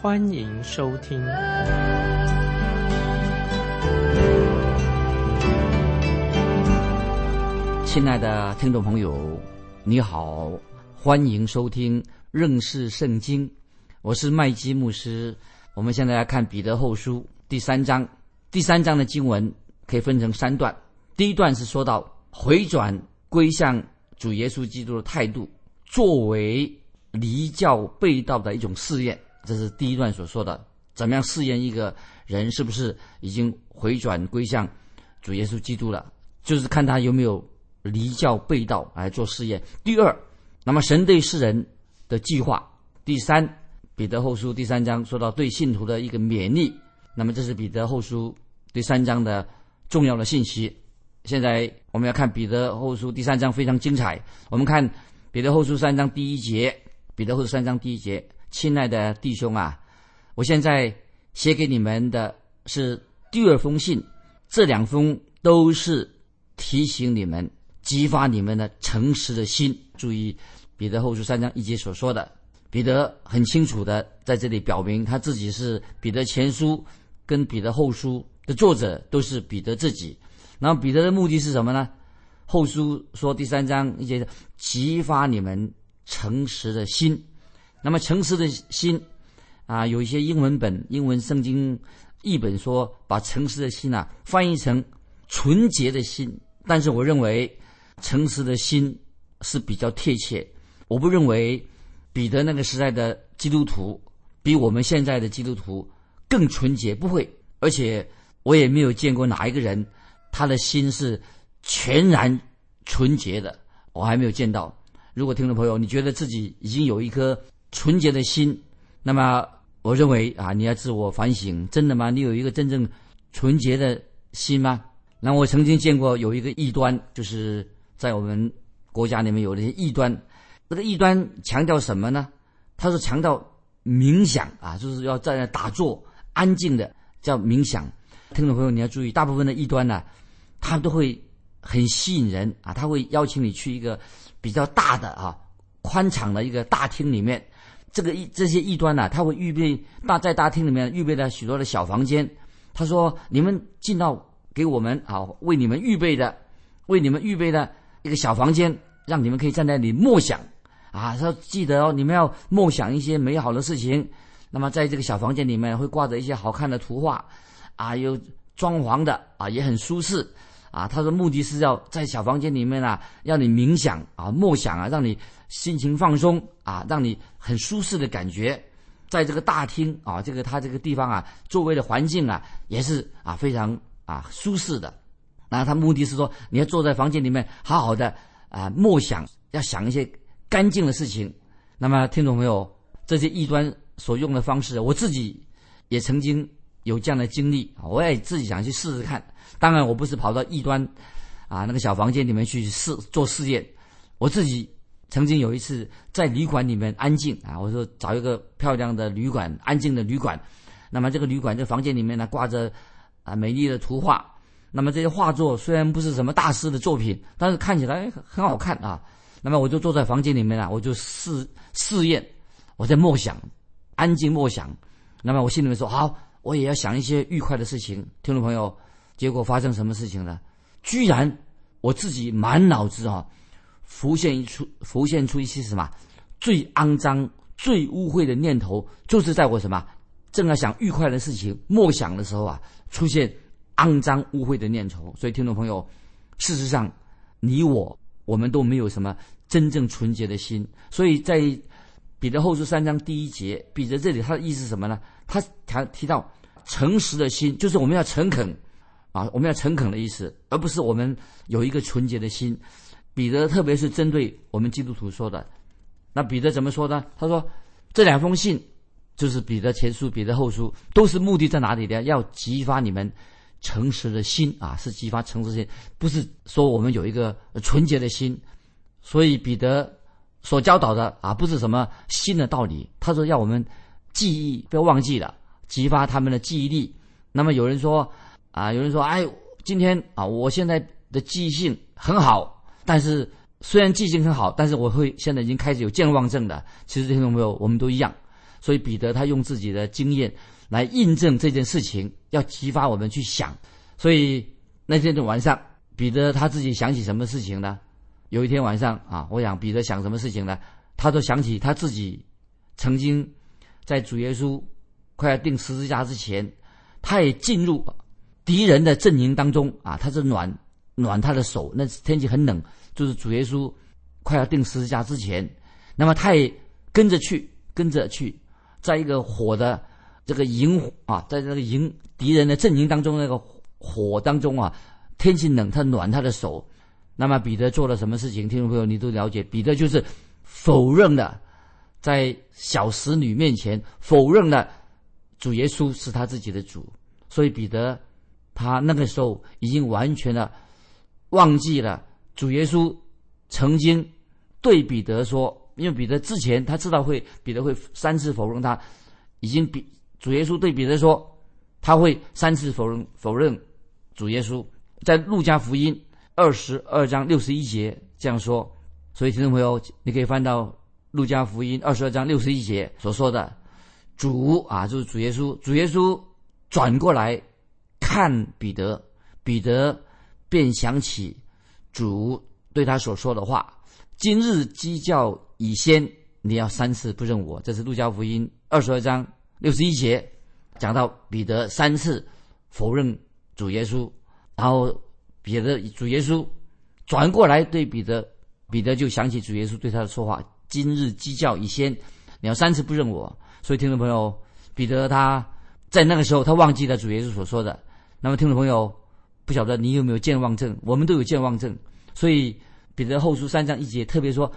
欢迎收听。亲爱的听众朋友，你好，欢迎收听认识圣经，我是麦基牧师。我们现在来看彼得后书第三章，第三章的经文可以分成三段。第一段是说到回转归向主耶稣基督的态度，作为离教背道的一种试验，这是第一段所说的。怎么样试验一个人是不是已经回转归向主耶稣基督了？就是看他有没有离教背道来做试验。第二，那么神对世人的计划。第三，彼得后书第三章说到对信徒的一个勉励。那么这是彼得后书第三章的重要的信息。现在我们要看彼得后书第三章，非常精彩。我们看彼得后书三章第一节，彼得后书三章第一节，亲爱的弟兄啊，我现在写给你们的是第二封信，这两封都是提醒你们、激发你们的诚实的心。注意彼得后书三章一节所说的，彼得很清楚的在这里表明他自己是彼得前书跟彼得后书的作者，都是彼得自己。那么彼得的目的是什么呢？后书说第三章一节，激发你们诚实的心。那么诚实的心啊，有一些英文本、英文圣经译本说把诚实的心啊翻译成纯洁的心。但是我认为诚实的心是比较贴切。我不认为彼得那个时代的基督徒比我们现在的基督徒更纯洁，不会。而且我也没有见过哪一个人。他的心是全然纯洁的，我还没有见到。如果听众朋友你觉得自己已经有一颗纯洁的心，那么我认为啊，你要自我反省，真的吗？你有一个真正纯洁的心吗？那我曾经见过有一个异端，就是在我们国家里面有那些异端。那个异端强调什么呢？他是强调冥想啊，就是要在那打坐，安静的叫冥想。听众朋友，你要注意，大部分的异端呢，他都会很吸引人啊，他会邀请你去一个比较大的啊、宽敞的一个大厅里面。这个异这些异端呢，他会预备大在大厅里面预备了许多的小房间。他说：“你们进到给我们啊，为你们预备的，为你们预备的一个小房间，让你们可以站在那里默想啊。他说记得哦，你们要默想一些美好的事情。那么在这个小房间里面会挂着一些好看的图画。”啊，有装潢的啊，也很舒适啊。他的目的是要在小房间里面啊，让你冥想啊、默想啊，让你心情放松啊，让你很舒适的感觉。在这个大厅啊，这个他这个地方啊，周围的环境啊，也是啊非常啊舒适的。然后他目的是说，你要坐在房间里面，好好的啊默想，要想一些干净的事情。那么听懂没有，这些异端所用的方式，我自己也曾经。有这样的经历，我也自己想去试试看。当然，我不是跑到异端啊那个小房间里面去试做试验。我自己曾经有一次在旅馆里面安静啊，我说找一个漂亮的旅馆，安静的旅馆。那么这个旅馆这房间里面呢挂着啊美丽的图画。那么这些画作虽然不是什么大师的作品，但是看起来很好看啊。那么我就坐在房间里面啊，我就试试验，我在默想，安静默想。那么我心里面说好。我也要想一些愉快的事情，听众朋友，结果发生什么事情呢？居然我自己满脑子啊，浮现一出，浮现出一些什么最肮脏、最污秽的念头，就是在我什么正在想愉快的事情、默想的时候啊，出现肮脏污秽的念头。所以，听众朋友，事实上，你我我们都没有什么真正纯洁的心。所以在彼得后书三章第一节，彼得这里他的意思是什么呢？他谈提到诚实的心，就是我们要诚恳啊，我们要诚恳的意思，而不是我们有一个纯洁的心。彼得特别是针对我们基督徒说的，那彼得怎么说呢？他说这两封信就是彼得前书、彼得后书，都是目的在哪里呢？要激发你们诚实的心啊，是激发诚实心，不是说我们有一个纯洁的心。所以彼得所教导的啊，不是什么新的道理，他说要我们记忆不要忘记了，激发他们的记忆力。那么有人说啊，有人说，哎，今天啊，我现在的记忆性很好，但是虽然记性很好，但是我会现在已经开始有健忘症的。其实听众朋友，我们都一样。所以彼得他用自己的经验来印证这件事情，要激发我们去想。所以那天的晚上，彼得他自己想起什么事情呢？有一天晚上啊，我想彼得想什么事情呢？他都想起他自己曾经在主耶稣快要钉十字架之前，他也进入敌人的阵营当中啊，他是暖暖他的手。那天气很冷，就是主耶稣快要钉十字架之前，那么他也跟着去，跟着去，在一个火的这个营啊，在这个营敌人的阵营当中那个火当中啊，天气冷，他暖他的手。那么彼得做了什么事情？听众朋友，你都了解。彼得就是否认了，在小使女面前否认了主耶稣是他自己的主。所以彼得他那个时候已经完全的忘记了主耶稣曾经对彼得说，因为彼得之前他知道会彼得会三次否认他，已经比主耶稣对彼得说他会三次否认否认主耶稣，在路加福音。二十二章六十一节这样说，所以听众朋友，你可以翻到路加福音二十二章六十一节所说的主啊，就是主耶稣。主耶稣转过来看彼得，彼得便想起主对他所说的话：“今日鸡叫已先，你要三次不认我。”这是路加福音二十二章六十一节讲到彼得三次否认主耶稣，然后。彼得主耶稣转过来对彼得，彼得就想起主耶稣对他的说话：“今日鸡叫已先，你要三次不认我。”所以听众朋友，彼得他在那个时候他忘记了主耶稣所说的。那么听众朋友，不晓得你有没有健忘症？我们都有健忘症。所以彼得后书三章一节特别说，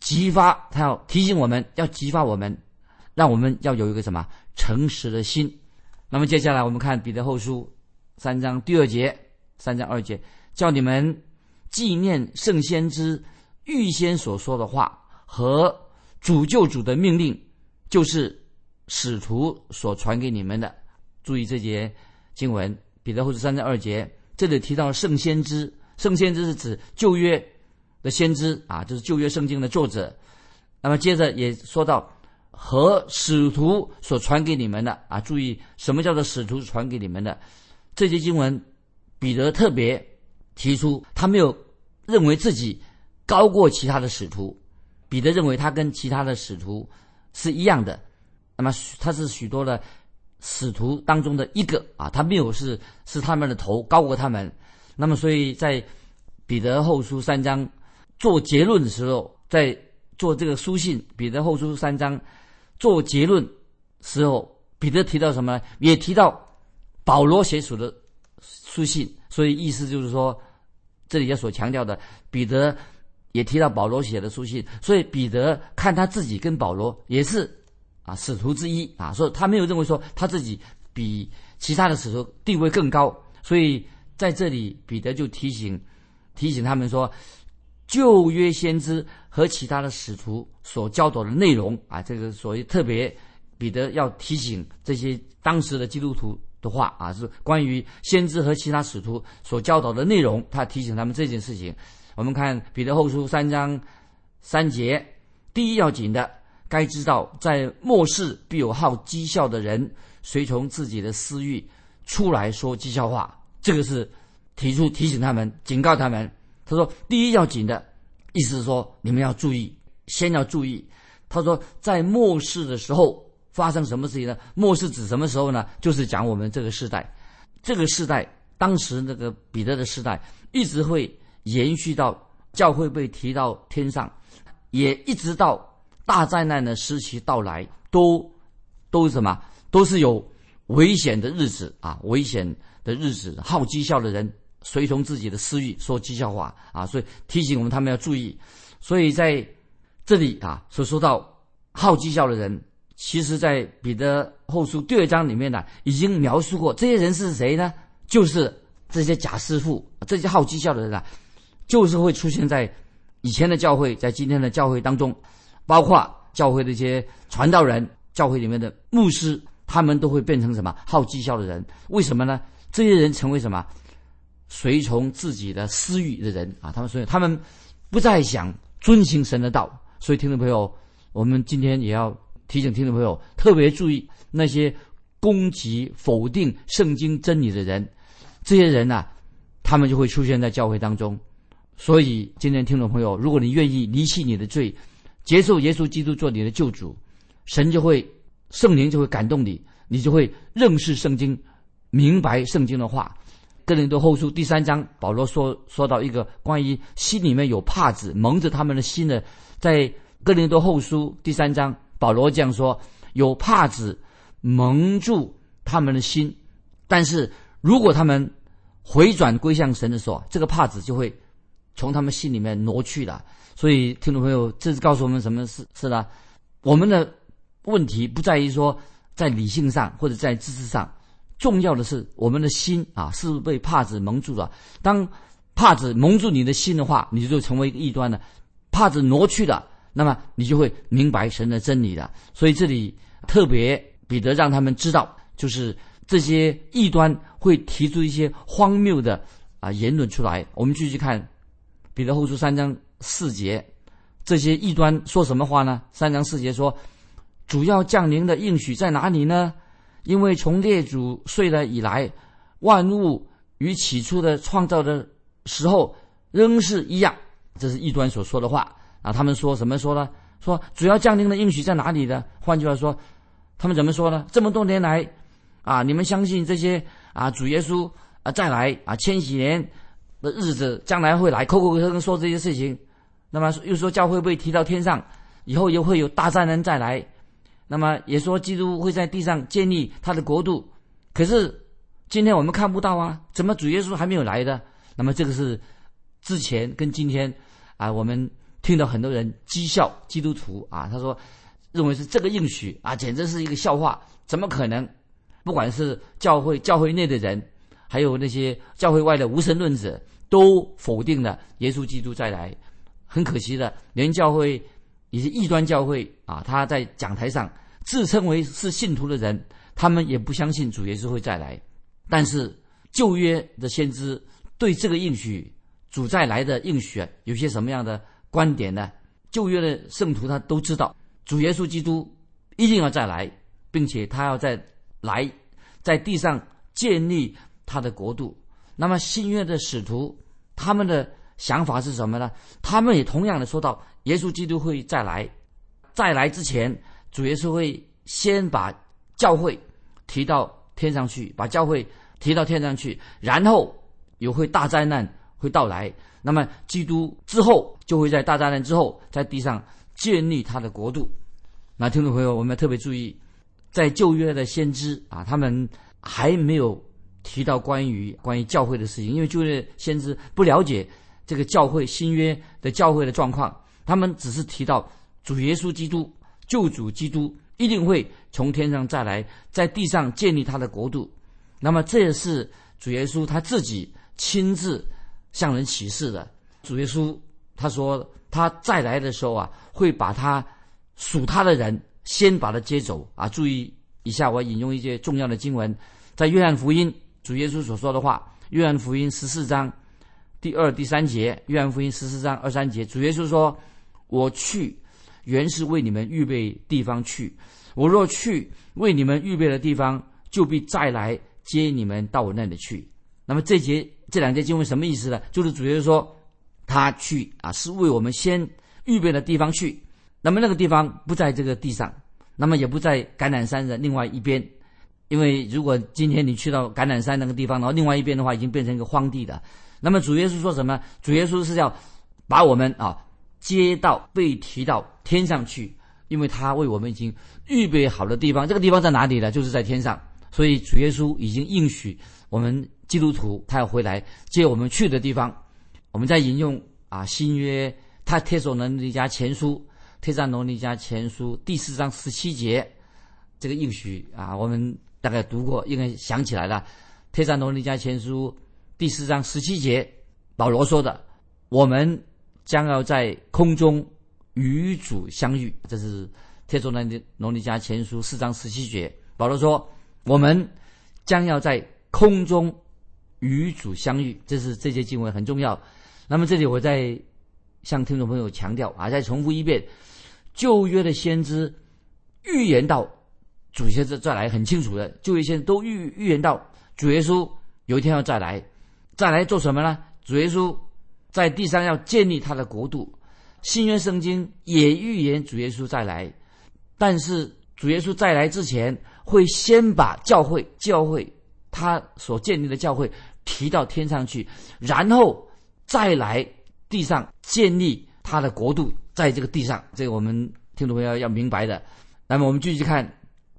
激发他要提醒我们要激发我们，让我们要有一个什么诚实的心。那么接下来我们看彼得后书三章第二节。三章二节，叫你们纪念圣先知预先所说的话和主救主的命令，就是使徒所传给你们的。注意这节经文，彼得后书三章二节，这里提到圣先知，圣先知是指旧约的先知啊，就是旧约圣经的作者。那么接着也说到和使徒所传给你们的啊，注意什么叫做使徒传给你们的这些经文。彼得特别提出，他没有认为自己高过其他的使徒。彼得认为他跟其他的使徒是一样的，那么他是许多的使徒当中的一个啊，他没有是是他们的头高过他们。那么所以在彼得后书三章做结论的时候，在做这个书信，彼得后书三章做结论时候，彼得提到什么呢？也提到保罗写属的。书信，所以意思就是说，这里要所强调的，彼得也提到保罗写的书信，所以彼得看他自己跟保罗也是啊使徒之一啊，所以他没有认为说他自己比其他的使徒地位更高，所以在这里彼得就提醒提醒他们说，旧约先知和其他的使徒所教导的内容啊，这个所谓特别彼得要提醒这些当时的基督徒。的话啊，是关于先知和其他使徒所教导的内容，他提醒他们这件事情。我们看彼得后书三章三节，第一要紧的，该知道在末世必有好讥笑的人，随从自己的私欲出来说讥笑话。这个是提出提醒他们，警告他们。他说，第一要紧的意思是说，你们要注意，先要注意。他说，在末世的时候。发生什么事情呢？末世指什么时候呢？就是讲我们这个时代，这个时代当时那个彼得的时代，一直会延续到教会被提到天上，也一直到大灾难的时期到来，都都是什么？都是有危险的日子啊！危险的日子，好讥笑的人随从自己的私欲说讥笑话啊！所以提醒我们他们要注意。所以在这里啊，所说到好讥笑的人。其实在彼得后书第二章里面呢，已经描述过这些人是谁呢？就是这些假师傅，这些好讥笑的人啊，就是会出现在以前的教会，在今天的教会当中，包括教会的一些传道人、教会里面的牧师，他们都会变成什么好绩效的人？为什么呢？这些人成为什么？随从自己的私欲的人啊！他们所以他们不再想遵行神的道。所以听众朋友，我们今天也要提醒听众朋友，特别注意那些攻击、否定圣经真理的人。这些人呢，他们就会出现在教会当中。所以，今天听众朋友，如果你愿意离弃你的罪，接受耶稣基督做你的救主，神就会圣灵就会感动你，你就会认识圣经，明白圣经的话。哥林多后书第三章，保罗说说到一个关于心里面有帕子蒙着他们的心的，在哥林多后书第三章，保罗这样说：有帕子蒙住他们的心，但是如果他们回转归向神的时候，这个帕子就会从他们心里面挪去了。所以，听众朋友，这是告诉我们什么事？是呢？我们的问题不在于说在理性上或者在知识上，重要的是我们的心啊，是不是被帕子蒙住了？当帕子蒙住你的心的话，你就成为一个异端了。帕子挪去了，那么你就会明白神的真理了。所以这里特别彼得让他们知道，就是这些异端。会提出一些荒谬的啊言论出来。我们继续看彼得后书三章四节，这些异端说什么话呢？三章四节说：“主要降临的应许在哪里呢？因为从列祖睡了以来，万物与起初的创造的时候仍是一样。”这是异端所说的话啊。他们说什么说呢？说主要降临的应许在哪里呢？换句话说，他们怎么说呢？这么多年来啊，你们相信这些？啊，主耶稣啊，再来啊，千禧年的日子将来会来，口口声声说这些事情。那么又说教会被提到天上，以后又会有大灾难再来。那么也说基督会在地上建立他的国度。可是今天我们看不到啊，怎么主耶稣还没有来的？那么这个是之前跟今天啊，我们听到很多人讥笑基督徒啊，他说认为是这个应许啊，简直是一个笑话，怎么可能？不管是教会教会内的人，还有那些教会外的无神论者，都否定了耶稣基督再来。很可惜的，连教会以及异端教会啊，他在讲台上自称为是信徒的人，他们也不相信主耶稣会再来。但是旧约的先知对这个应许主再来的应许有些什么样的观点呢？旧约的圣徒他都知道，主耶稣基督一定要再来，并且他要在。来，在地上建立他的国度。那么新约的使徒，他们的想法是什么呢？他们也同样的说到，耶稣基督会再来，再来之前，主耶稣会先把教会提到天上去，把教会提到天上去，然后有会大灾难会到来。那么基督之后就会在大灾难之后，在地上建立他的国度。那听众朋友，我们要特别注意。在旧约的先知啊，他们还没有提到关于关于教会的事情，因为旧约先知不了解这个教会新约的教会的状况，他们只是提到主耶稣基督救主基督一定会从天上再来，在地上建立他的国度。那么这也是主耶稣他自己亲自向人启示的。主耶稣他说他再来的时候啊，会把他属他的人。先把他接走啊！注意一下，我引用一些重要的经文，在约翰福音主耶稣所说的话，约翰福音十四章第二、第三节，约翰福音十四章二三节，主耶稣说：“我去，原是为你们预备地方去。我若去为你们预备的地方，就必再来接你们到我那里去。”那么这节这两节经文什么意思呢？就是主耶稣说他去啊，是为我们先预备的地方去。那么那个地方不在这个地上，那么也不在橄榄山的另外一边，因为如果今天你去到橄榄山那个地方，然后另外一边的话已经变成一个荒地的。那么主耶稣说什么？主耶稣是要把我们啊接到被提到天上去，因为他为我们已经预备好的地方。这个地方在哪里呢？就是在天上。所以主耶稣已经应许我们基督徒，他要回来接我们去的地方。我们在引用啊新约他帖所能的一家前书。《帖撒罗尼迦前书》第四章十七节，这个应许啊，我们大概读过，应该想起来了。《帖撒罗尼迦前书》第四章十七节，保罗说的：“我们将要在空中与主相遇。”这是《帖撒罗尼迦前书》四章十七节。保罗说：“我们将要在空中与主相遇。”这是这些经文很重要。那么这里我再向听众朋友强调啊，再重复一遍：旧约的先知预言到主先知再来，很清楚的，旧约先都预预言到。主耶稣有一天要再来，再来做什么呢？主耶稣在地上要建立他的国度。新约圣经也预言主耶稣再来，但是主耶稣再来之前，会先把教会、教会他所建立的教会提到天上去，然后再来地上建立他的国度，在这个地上。这个我们听众朋友要明白的。那么我们继续看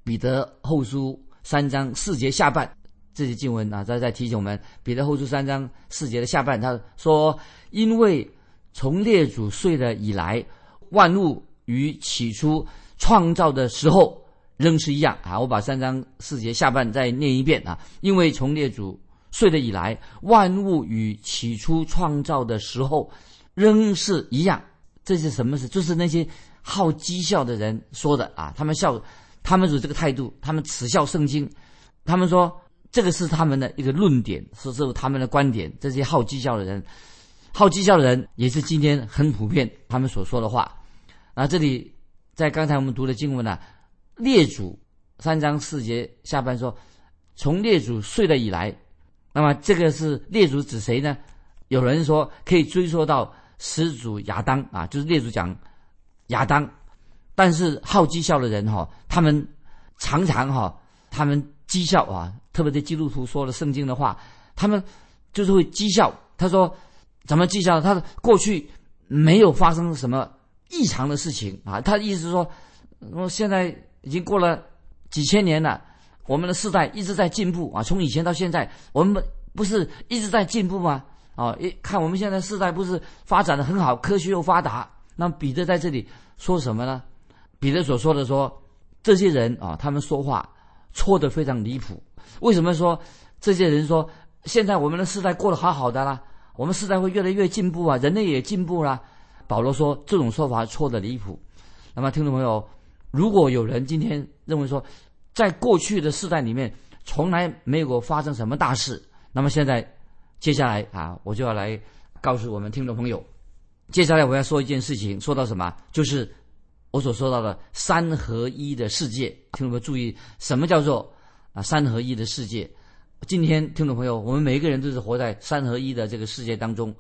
彼得后书三章四节下半。这些经文啊，在在提醒我们，彼得后书三章四节的下半，他说：“因为从列祖睡了以来，万物与起初创造的时候仍是一样啊。”我把三章四节下半再念一遍啊。因为从列祖睡了以来，万物与起初创造的时候仍是一样。这是什么事？就是那些好讥笑的人说的啊。他们笑，他们有这个态度，他们耻笑圣经，他们说。这个是他们的一个论点，是是他们的观点。这些好讥笑的人，好讥笑的人也是今天很普遍他们所说的话。啊，这里在刚才我们读的经文呢，列祖三章四节下半说，从列祖睡了以来，那么这个是列祖指谁呢？有人说可以追溯到始祖亚当啊，就是列祖讲亚当。但是好绩效的人哈，他们常常哈，他们讥笑啊。特别对基督徒说了圣经的话，他们就是会讥笑。他说：“怎么讥笑？他过去没有发生什么异常的事情啊。”他的意思是说：“我现在已经过了几千年了，我们的世代一直在进步啊。从以前到现在，我们不是一直在进步吗？啊，一看我们现在世代不是发展的很好，科学又发达。那彼得在这里说什么呢？彼得所说的说，这些人啊，他们说话错的非常离谱。”为什么说这些人说现在我们的时代过得好好的啦？我们时代会越来越进步啊，人类也进步啦。保罗说这种说法错的离谱。那么听众朋友，如果有人今天认为说，在过去的世代里面从来没有发生什么大事，那么现在接下来啊，我就要来告诉我们听众朋友，接下来我要说一件事情，说到什么？就是我所说到的三合一的世界。听众朋友注意，什么叫做？啊，三合一的世界，今天听众朋友，我们每一个人都是活在三合一的这个世界当中，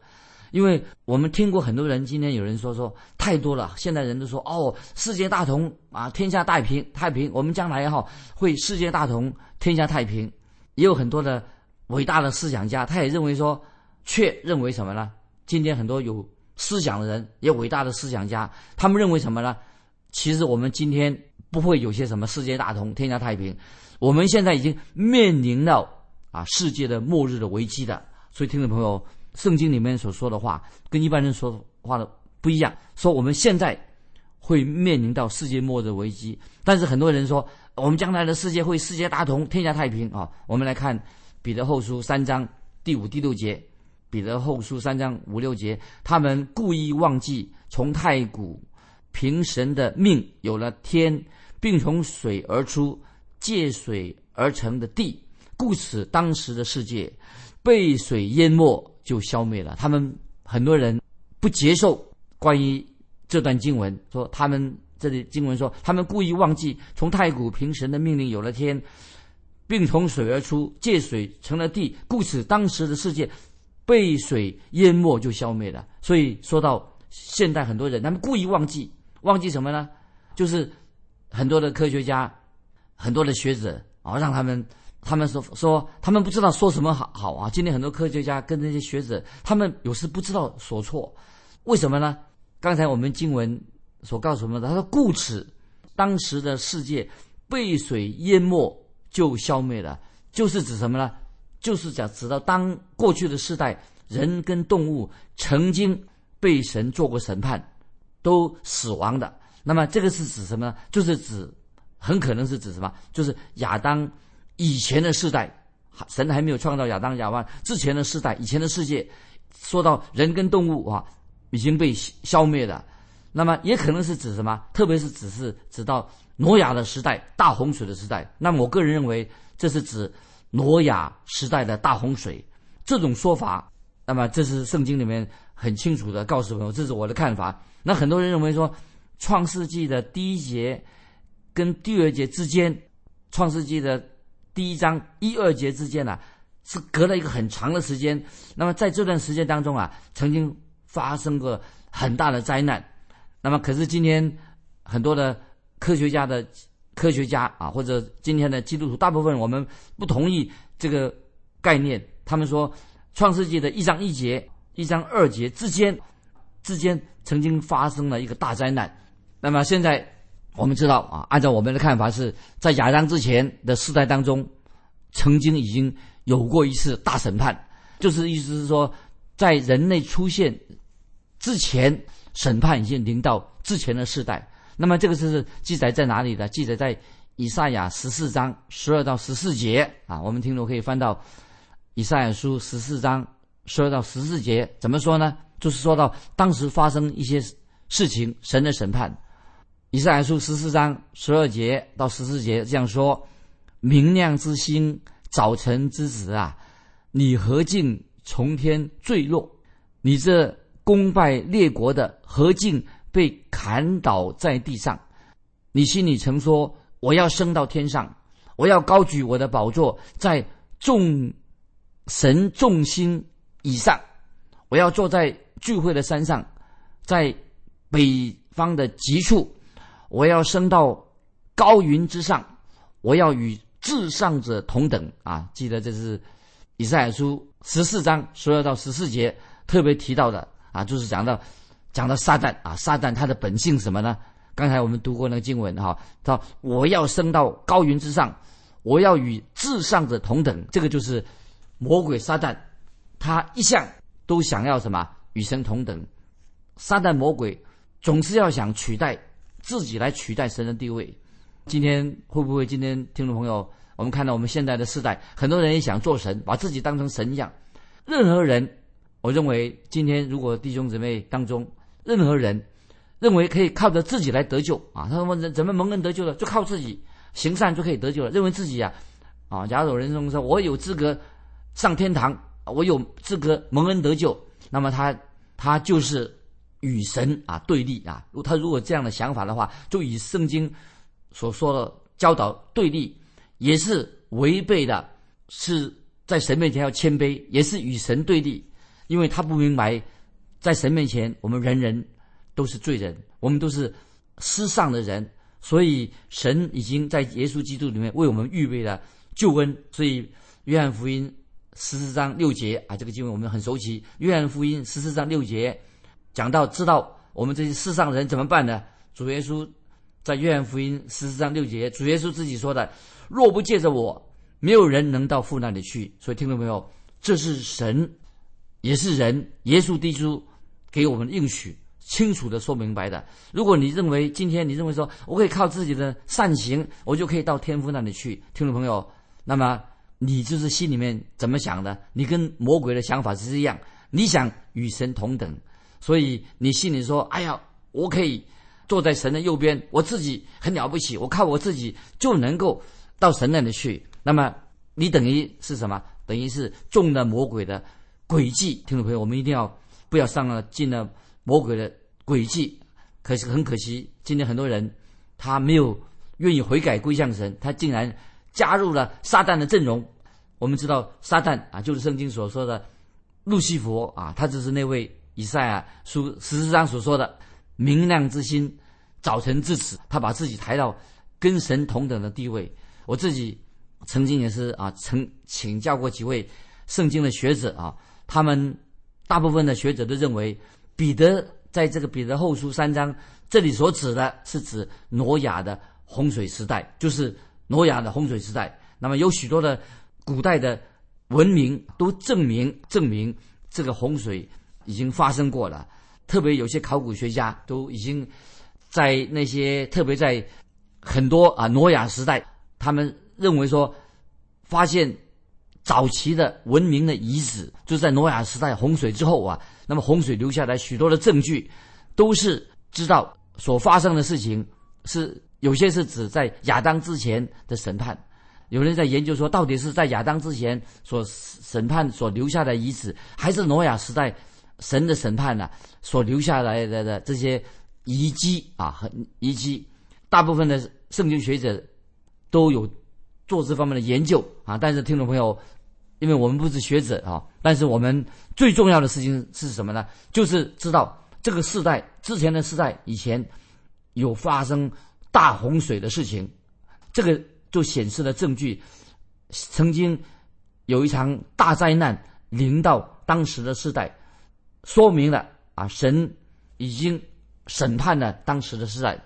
因为我们听过很多人，今天有人说说太多了，现在人都说哦，世界大同啊，天下太平太平，我们将来哈会世界大同，天下太平，也有很多的伟大的思想家，他也认为说，却认为什么呢？今天很多有思想的人，也伟大的思想家，他们认为什么呢？其实我们今天不会有些什么世界大同，天下太平。我们现在已经面临到啊世界的末日的危机的，所以听众朋友，圣经里面所说的话跟一般人说的话的不一样。说我们现在会面临到世界末日危机，但是很多人说我们将来的世界会世界大同，天下太平啊。我们来看彼得后书三章第五、第六节，彼得后书三章五六节，他们故意忘记从太古凭神的命有了天，并从水而出。借水而成的地，故此当时的世界被水淹没，就消灭了。他们很多人不接受关于这段经文，说他们这里经文说他们故意忘记从太古凭神的命令有了天，并从水而出，借水成了地，故此当时的世界被水淹没，就消灭了。所以说到现代很多人，他们故意忘记，忘记什么呢？就是很多的科学家。很多的学者啊，让他们，他们说说，他们不知道说什么好好啊。今天很多科学家跟那些学者，他们有时不知道所措，为什么呢？刚才我们经文所告诉我们的，他说故此，当时的世界被水淹没就消灭了，就是指什么呢？就是讲指到当过去的世代，人跟动物曾经被神做过审判，都死亡的。那么这个是指什么呢？就是指。很可能是指什么？就是亚当以前的世代，神还没有创造亚当亚娃之前的世代，以前的世界，说到人跟动物啊已经被消灭了，那么也可能是指什么？特别是只是指到挪亚的时代，大洪水的时代。那么我个人认为，这是指挪亚时代的大洪水。这种说法，那么这是圣经里面很清楚的告诉朋友，这是我的看法。那很多人认为说，创世纪的第一节。跟第二节之间，《创世纪》的第一章一二节之间呢，是隔了一个很长的时间。那么在这段时间当中啊，曾经发生过很大的灾难。那么可是今天很多的科学家的科学家啊，或者今天的基督徒，大部分我们不同意这个概念。他们说，《创世纪》的一章一节、一章二节之间之间曾经发生了一个大灾难。那么现在。我们知道啊，按照我们的看法，是在亚当之前的世代当中，曾经已经有过一次大审判，就是意思是说，在人类出现之前，审判已经临到之前的世代。那么这个是记载在哪里的？记载在以赛亚十四章十二到十四节啊。我们听众可以翻到以赛亚书十四章说到十四节，怎么说呢？就是说到当时发生一些事情，神的审判。以赛亚书十四章十二节到十四节这样说：“明亮之星，早晨之子啊，你何竟从天坠落？你这功败列国的何竟被砍倒在地上？你心里曾说：我要升到天上，我要高举我的宝座在众神众星以上，我要坐在聚会的山上，在北方的极处。”我要升到高云之上，我要与至上者同等啊！记得这是以赛亚书十四章十二到十四节特别提到的啊，就是讲到讲到撒旦啊，撒旦他的本性什么呢？刚才我们读过那个经文哈，到我要升到高云之上，我要与至上者同等，这个就是魔鬼撒旦，他一向都想要什么与神同等，撒旦魔鬼总是要想取代。自己来取代神的地位，今天会不会？今天听众朋友，我们看到我们现在的时代，很多人也想做神，把自己当成神一样。任何人，我认为今天如果弟兄姊妹当中任何人认为可以靠着自己来得救啊，他说怎么蒙恩得救了？就靠自己行善就可以得救了。认为自己呀，啊，假如有人说我有资格上天堂，我有资格蒙恩得救，那么他他就是。与神啊对立啊，如他如果这样的想法的话，就与圣经所说的教导对立，也是违背的，是在神面前要谦卑，也是与神对立，因为他不明白，在神面前我们人人都是罪人，我们都是失丧的人，所以神已经在耶稣基督里面为我们预备了救恩，所以约翰福音十四章六节啊，这个经文我们很熟悉，约翰福音十四章六节。讲到知道我们这些世上人怎么办呢？主耶稣在约翰福音十四章六节，主耶稣自己说的：“若不借着我，没有人能到父那里去。”所以听众朋友？这是神，也是人，耶稣基督给我们应许，清楚的说明白的。如果你认为今天你认为说我可以靠自己的善行，我就可以到天父那里去，听众朋友，那么你就是心里面怎么想的？你跟魔鬼的想法是一样，你想与神同等。所以你心里说：“哎呀，我可以坐在神的右边，我自己很了不起，我靠我自己就能够到神那里去。”那么你等于是什么？等于是中了魔鬼的诡计。听众朋友，我们一定要不要上了进了魔鬼的诡计。可是很可惜，今天很多人他没有愿意悔改归向神，他竟然加入了撒旦的阵容。我们知道撒旦啊，就是圣经所说的路西佛啊，他就是那位。以赛亚书十四章所说的“明亮之心，早晨至此”，他把自己抬到跟神同等的地位。我自己曾经也是啊，曾请教过几位圣经的学者啊，他们大部分的学者都认为，彼得在这个彼得后书三章这里所指的是指挪亚的洪水时代，就是挪亚的洪水时代。那么有许多的古代的文明都证明证明这个洪水。已经发生过了，特别有些考古学家都已经在那些特别在很多啊，挪亚时代，他们认为说，发现早期的文明的遗址，就是在挪亚时代洪水之后啊，那么洪水留下来许多的证据，都是知道所发生的事情是有些是指在亚当之前的审判，有人在研究说，到底是在亚当之前所审判所留下的遗址，还是挪亚时代神的审判呢？所留下来的的这些遗迹啊，很遗迹，大部分的圣经学者都有做这方面的研究啊。但是听众朋友，因为我们不是学者啊，但是我们最重要的事情是什么呢？就是知道这个世代之前的世代以前有发生大洪水的事情，这个就显示了证据，曾经有一场大灾难临到当时的世代，说明了。啊，神已经审判了当时的时代。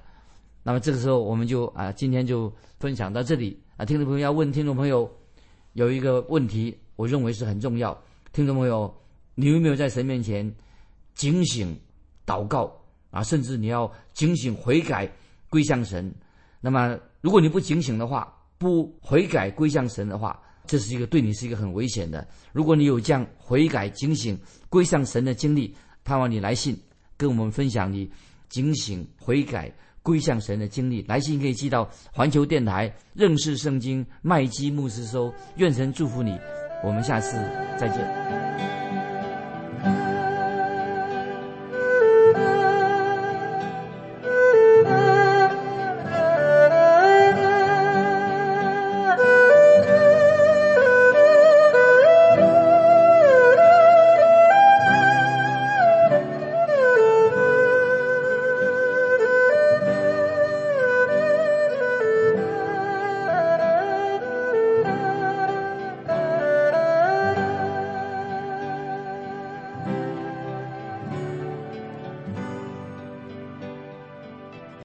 那么这个时候，我们就啊，今天就分享到这里啊。听众朋友要问听众朋友有一个问题，我认为是很重要。听众朋友，你有没有在神面前警醒祷告啊？甚至你要警醒悔改归向神。那么，如果你不警醒的话，不悔改归向神的话，这是一个对你是一个很危险的。如果你有这样悔改、警醒归向神的经历，盼望你来信，跟我们分享你警醒悔改归向神的经历。来信可以寄到环球电台认识圣经麦基牧师收。愿神祝福你，我们下次再见。